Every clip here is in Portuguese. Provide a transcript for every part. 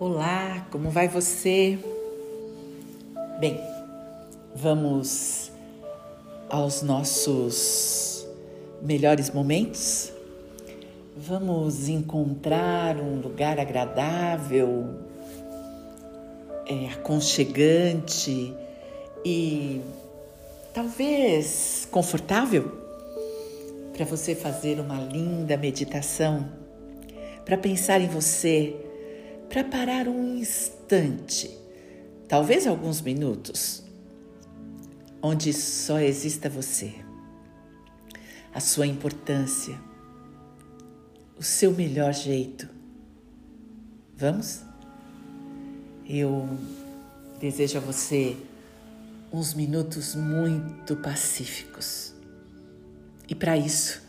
Olá, como vai você? Bem, vamos aos nossos melhores momentos? Vamos encontrar um lugar agradável, é, aconchegante e talvez confortável para você fazer uma linda meditação, para pensar em você, para parar um instante, talvez alguns minutos onde só exista você, a sua importância, o seu melhor jeito. Vamos? Eu desejo a você uns minutos muito pacíficos. E para isso,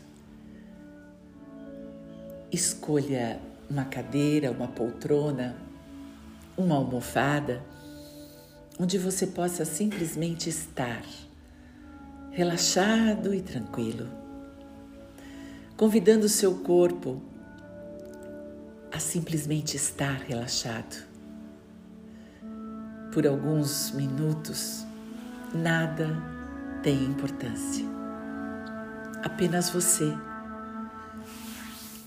escolha uma cadeira, uma poltrona, uma almofada onde você possa simplesmente estar relaxado e tranquilo, convidando o seu corpo a simplesmente estar relaxado. Por alguns minutos, nada tem importância. Apenas você,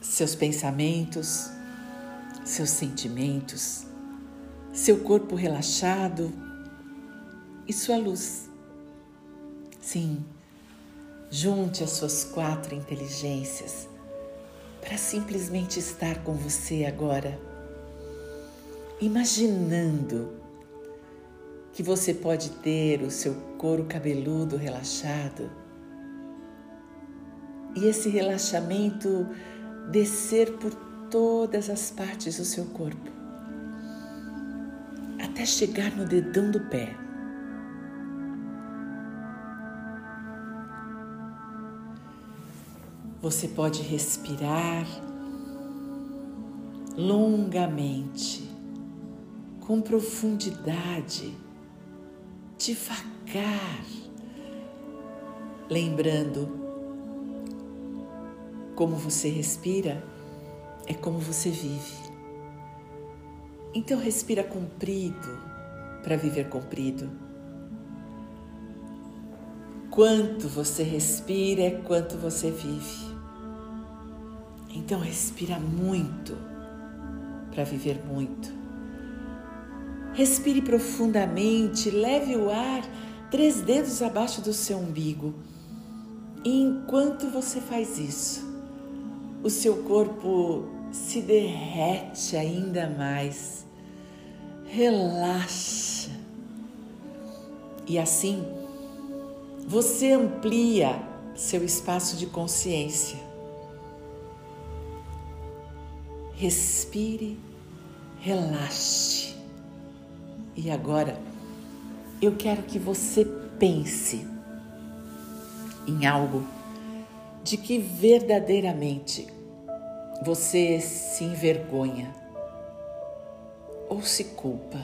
seus pensamentos, seus sentimentos, seu corpo relaxado e sua luz. Sim, junte as suas quatro inteligências para simplesmente estar com você agora, imaginando que você pode ter o seu couro cabeludo relaxado e esse relaxamento descer por todas as partes do seu corpo, até chegar no dedão do pé. Você pode respirar longamente, com profundidade, devagar, lembrando como você respira é como você vive. Então respira comprido para viver comprido. Quanto você respira é quanto você vive. Então respira muito para viver muito. Respire profundamente, leve o ar três dedos abaixo do seu umbigo. E enquanto você faz isso, o seu corpo se derrete ainda mais, relaxa. E assim, você amplia seu espaço de consciência. Respire, relaxe. E agora, eu quero que você pense em algo de que verdadeiramente você se envergonha ou se culpa.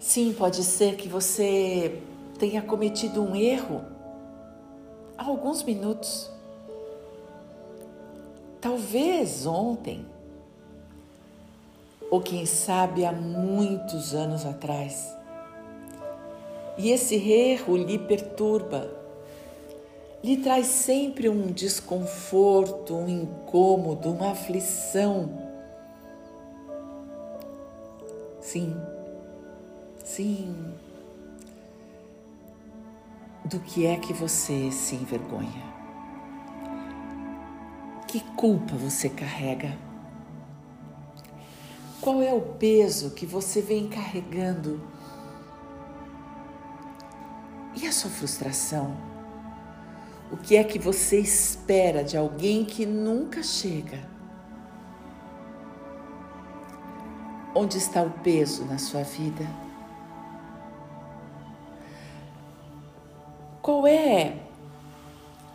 Sim, pode ser que você tenha cometido um erro há alguns minutos. Talvez ontem, ou quem sabe há muitos anos atrás. E esse erro lhe perturba lhe traz sempre um desconforto, um incômodo, uma aflição. Sim, sim. Do que é que você se envergonha? Que culpa você carrega? Qual é o peso que você vem carregando? E a sua frustração? O que é que você espera de alguém que nunca chega? Onde está o peso na sua vida? Qual é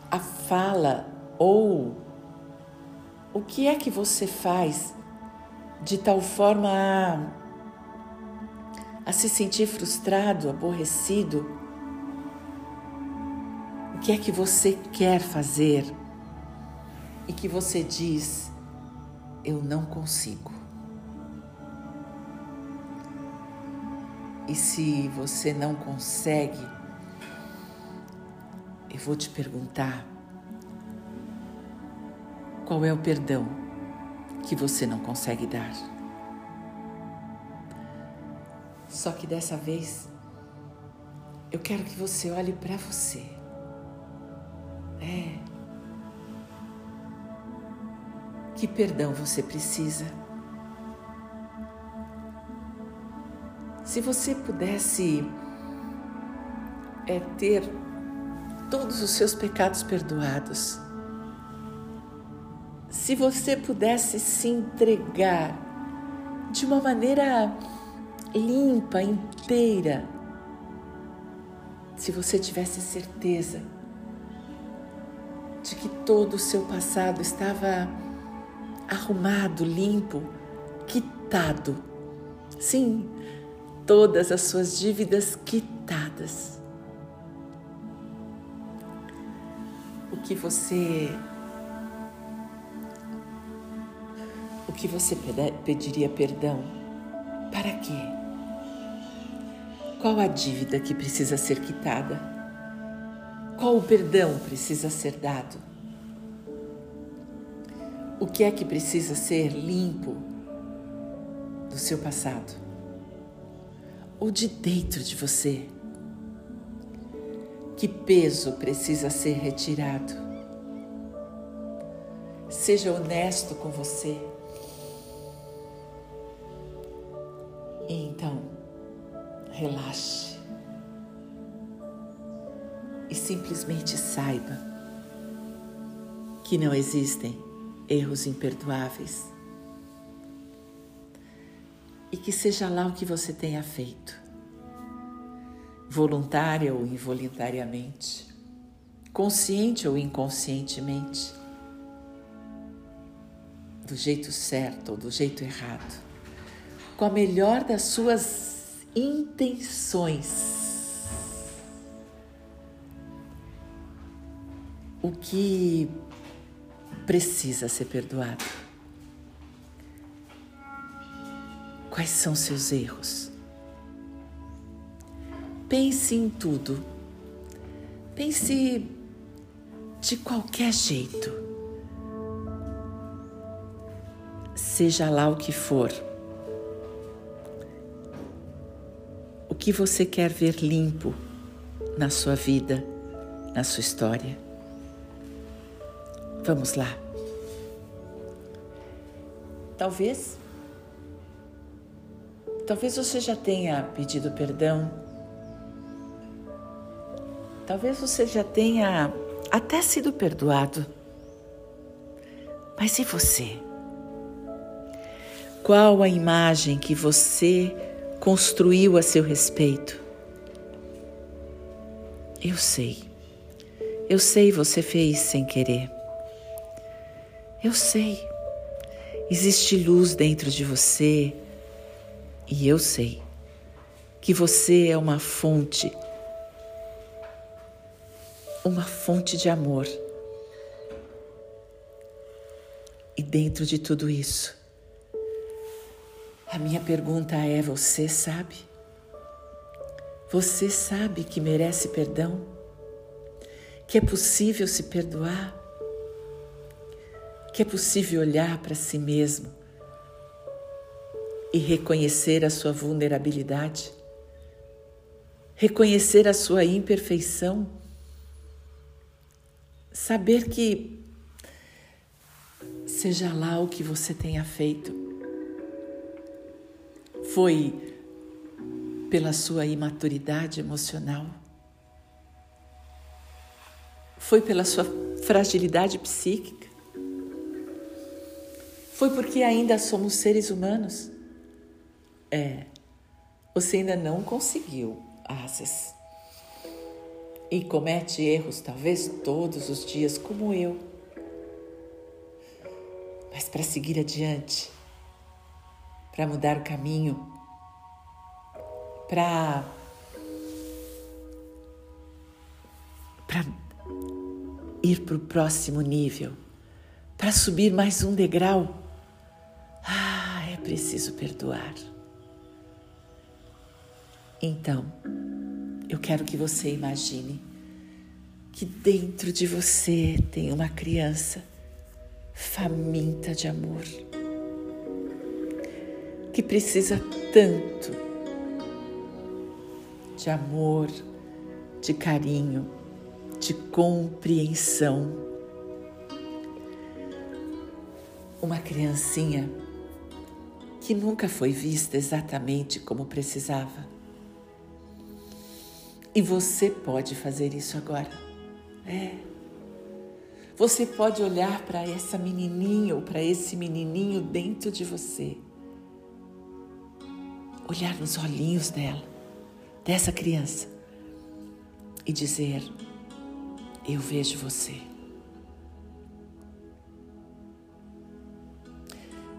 a fala ou o que é que você faz de tal forma a, a se sentir frustrado, aborrecido? Que é que você quer fazer e que você diz: eu não consigo. E se você não consegue, eu vou te perguntar qual é o perdão que você não consegue dar. Só que dessa vez eu quero que você olhe para você. É. Que perdão você precisa? Se você pudesse é, ter todos os seus pecados perdoados, se você pudesse se entregar de uma maneira limpa, inteira, se você tivesse certeza todo o seu passado estava arrumado, limpo, quitado. Sim, todas as suas dívidas quitadas. O que você o que você pediria perdão? Para quê? Qual a dívida que precisa ser quitada? Qual o perdão precisa ser dado? O que é que precisa ser limpo do seu passado? Ou de dentro de você? Que peso precisa ser retirado? Seja honesto com você. E então, relaxe e simplesmente saiba que não existem erros imperdoáveis e que seja lá o que você tenha feito, voluntária ou involuntariamente, consciente ou inconscientemente, do jeito certo ou do jeito errado com a melhor das suas intenções. O que precisa ser perdoado? Quais são seus erros? Pense em tudo. Pense de qualquer jeito. Seja lá o que for que você quer ver limpo na sua vida, na sua história. Vamos lá. Talvez, talvez você já tenha pedido perdão. Talvez você já tenha até sido perdoado. Mas e você? Qual a imagem que você construiu a seu respeito. Eu sei, eu sei você fez sem querer. Eu sei, existe luz dentro de você e eu sei que você é uma fonte, uma fonte de amor. E dentro de tudo isso, a minha pergunta é: você sabe? Você sabe que merece perdão? Que é possível se perdoar? Que é possível olhar para si mesmo e reconhecer a sua vulnerabilidade? Reconhecer a sua imperfeição? Saber que, seja lá o que você tenha feito, foi pela sua imaturidade emocional? Foi pela sua fragilidade psíquica? Foi porque ainda somos seres humanos? É, você ainda não conseguiu asas. E comete erros, talvez todos os dias, como eu. Mas para seguir adiante, para mudar o caminho, para para ir para o próximo nível, para subir mais um degrau. Preciso perdoar. Então, eu quero que você imagine que dentro de você tem uma criança faminta de amor, que precisa tanto de amor, de carinho, de compreensão. Uma criancinha que nunca foi vista exatamente como precisava. E você pode fazer isso agora. É. Você pode olhar para essa menininha ou para esse menininho dentro de você. Olhar nos olhinhos dela, dessa criança, e dizer: Eu vejo você.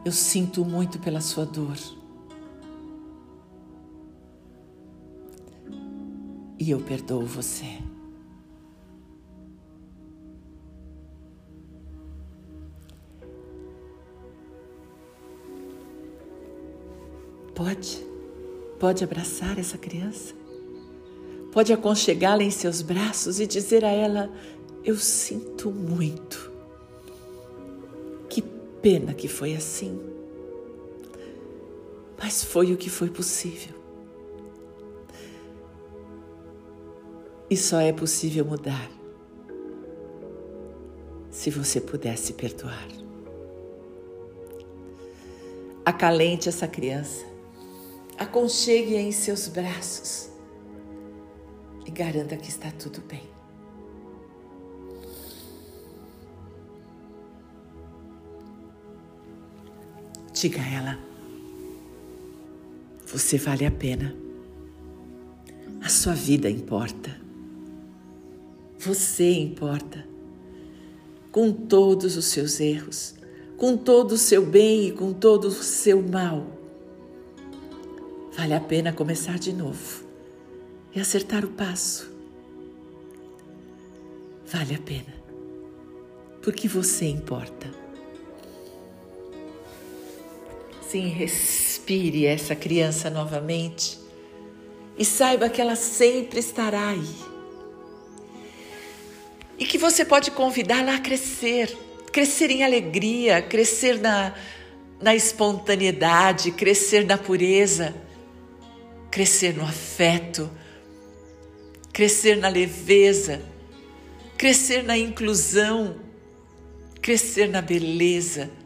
Eu sinto muito pela sua dor. E eu perdoo você. Pode, pode abraçar essa criança, pode aconchegá-la em seus braços e dizer a ela: Eu sinto muito. Pena que foi assim, mas foi o que foi possível. E só é possível mudar se você pudesse perdoar. Acalente essa criança aconchegue-a em seus braços e garanta que está tudo bem. Diga a ela: você vale a pena. A sua vida importa. Você importa. Com todos os seus erros, com todo o seu bem e com todo o seu mal Vale a pena começar de novo e acertar o passo. Vale a pena, porque você importa. Sim, respire essa criança novamente e saiba que ela sempre estará aí. E que você pode convidá-la a crescer, crescer em alegria, crescer na, na espontaneidade, crescer na pureza crescer no afeto, crescer na leveza, crescer na inclusão, crescer na beleza.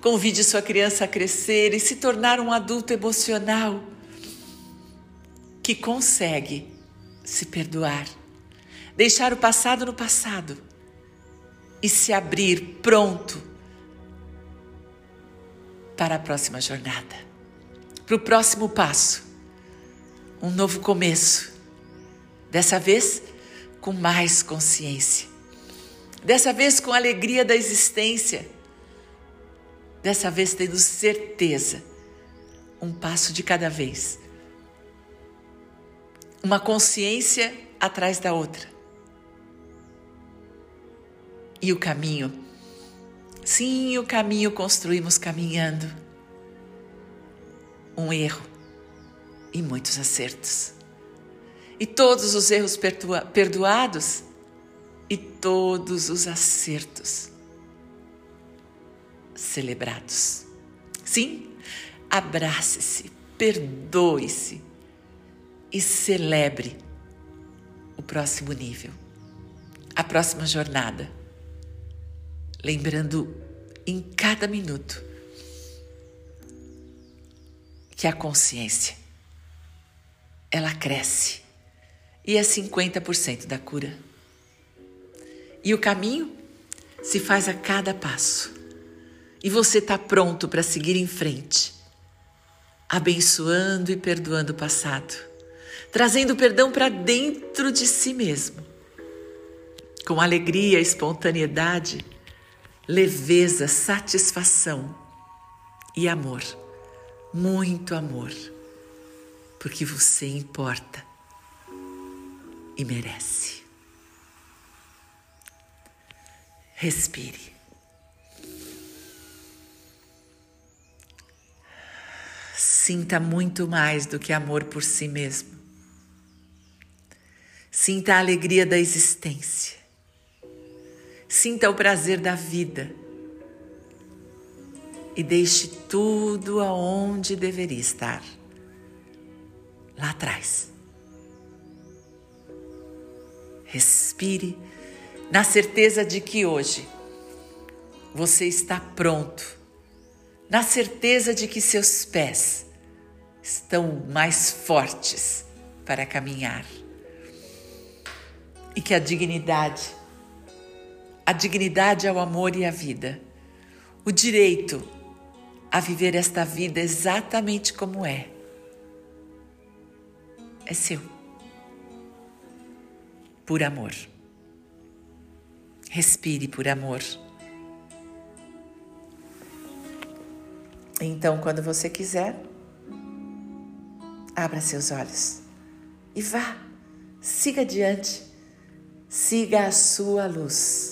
Convide sua criança a crescer e se tornar um adulto emocional que consegue se perdoar, deixar o passado no passado e se abrir pronto para a próxima jornada, para o próximo passo, um novo começo. Dessa vez com mais consciência, dessa vez com alegria da existência, dessa vez tendo certeza, um passo de cada vez, uma consciência atrás da outra. E o caminho Sim, o caminho construímos caminhando. Um erro e muitos acertos. E todos os erros perdoados e todos os acertos celebrados. Sim, abrace-se, perdoe-se e celebre o próximo nível, a próxima jornada lembrando em cada minuto que a consciência ela cresce e é 50% da cura. E o caminho se faz a cada passo. E você está pronto para seguir em frente, abençoando e perdoando o passado, trazendo perdão para dentro de si mesmo, com alegria espontaneidade leveza, satisfação e amor, muito amor, porque você importa e merece. Respire. Sinta muito mais do que amor por si mesmo. Sinta a alegria da existência. Sinta o prazer da vida. E deixe tudo aonde deveria estar lá atrás. Respire na certeza de que hoje você está pronto, na certeza de que seus pés estão mais fortes para caminhar e que a dignidade, a dignidade ao amor e à vida, o direito a viver esta vida exatamente como é, é seu. Por amor. Respire por amor. Então, quando você quiser, abra seus olhos e vá, siga adiante, siga a sua luz.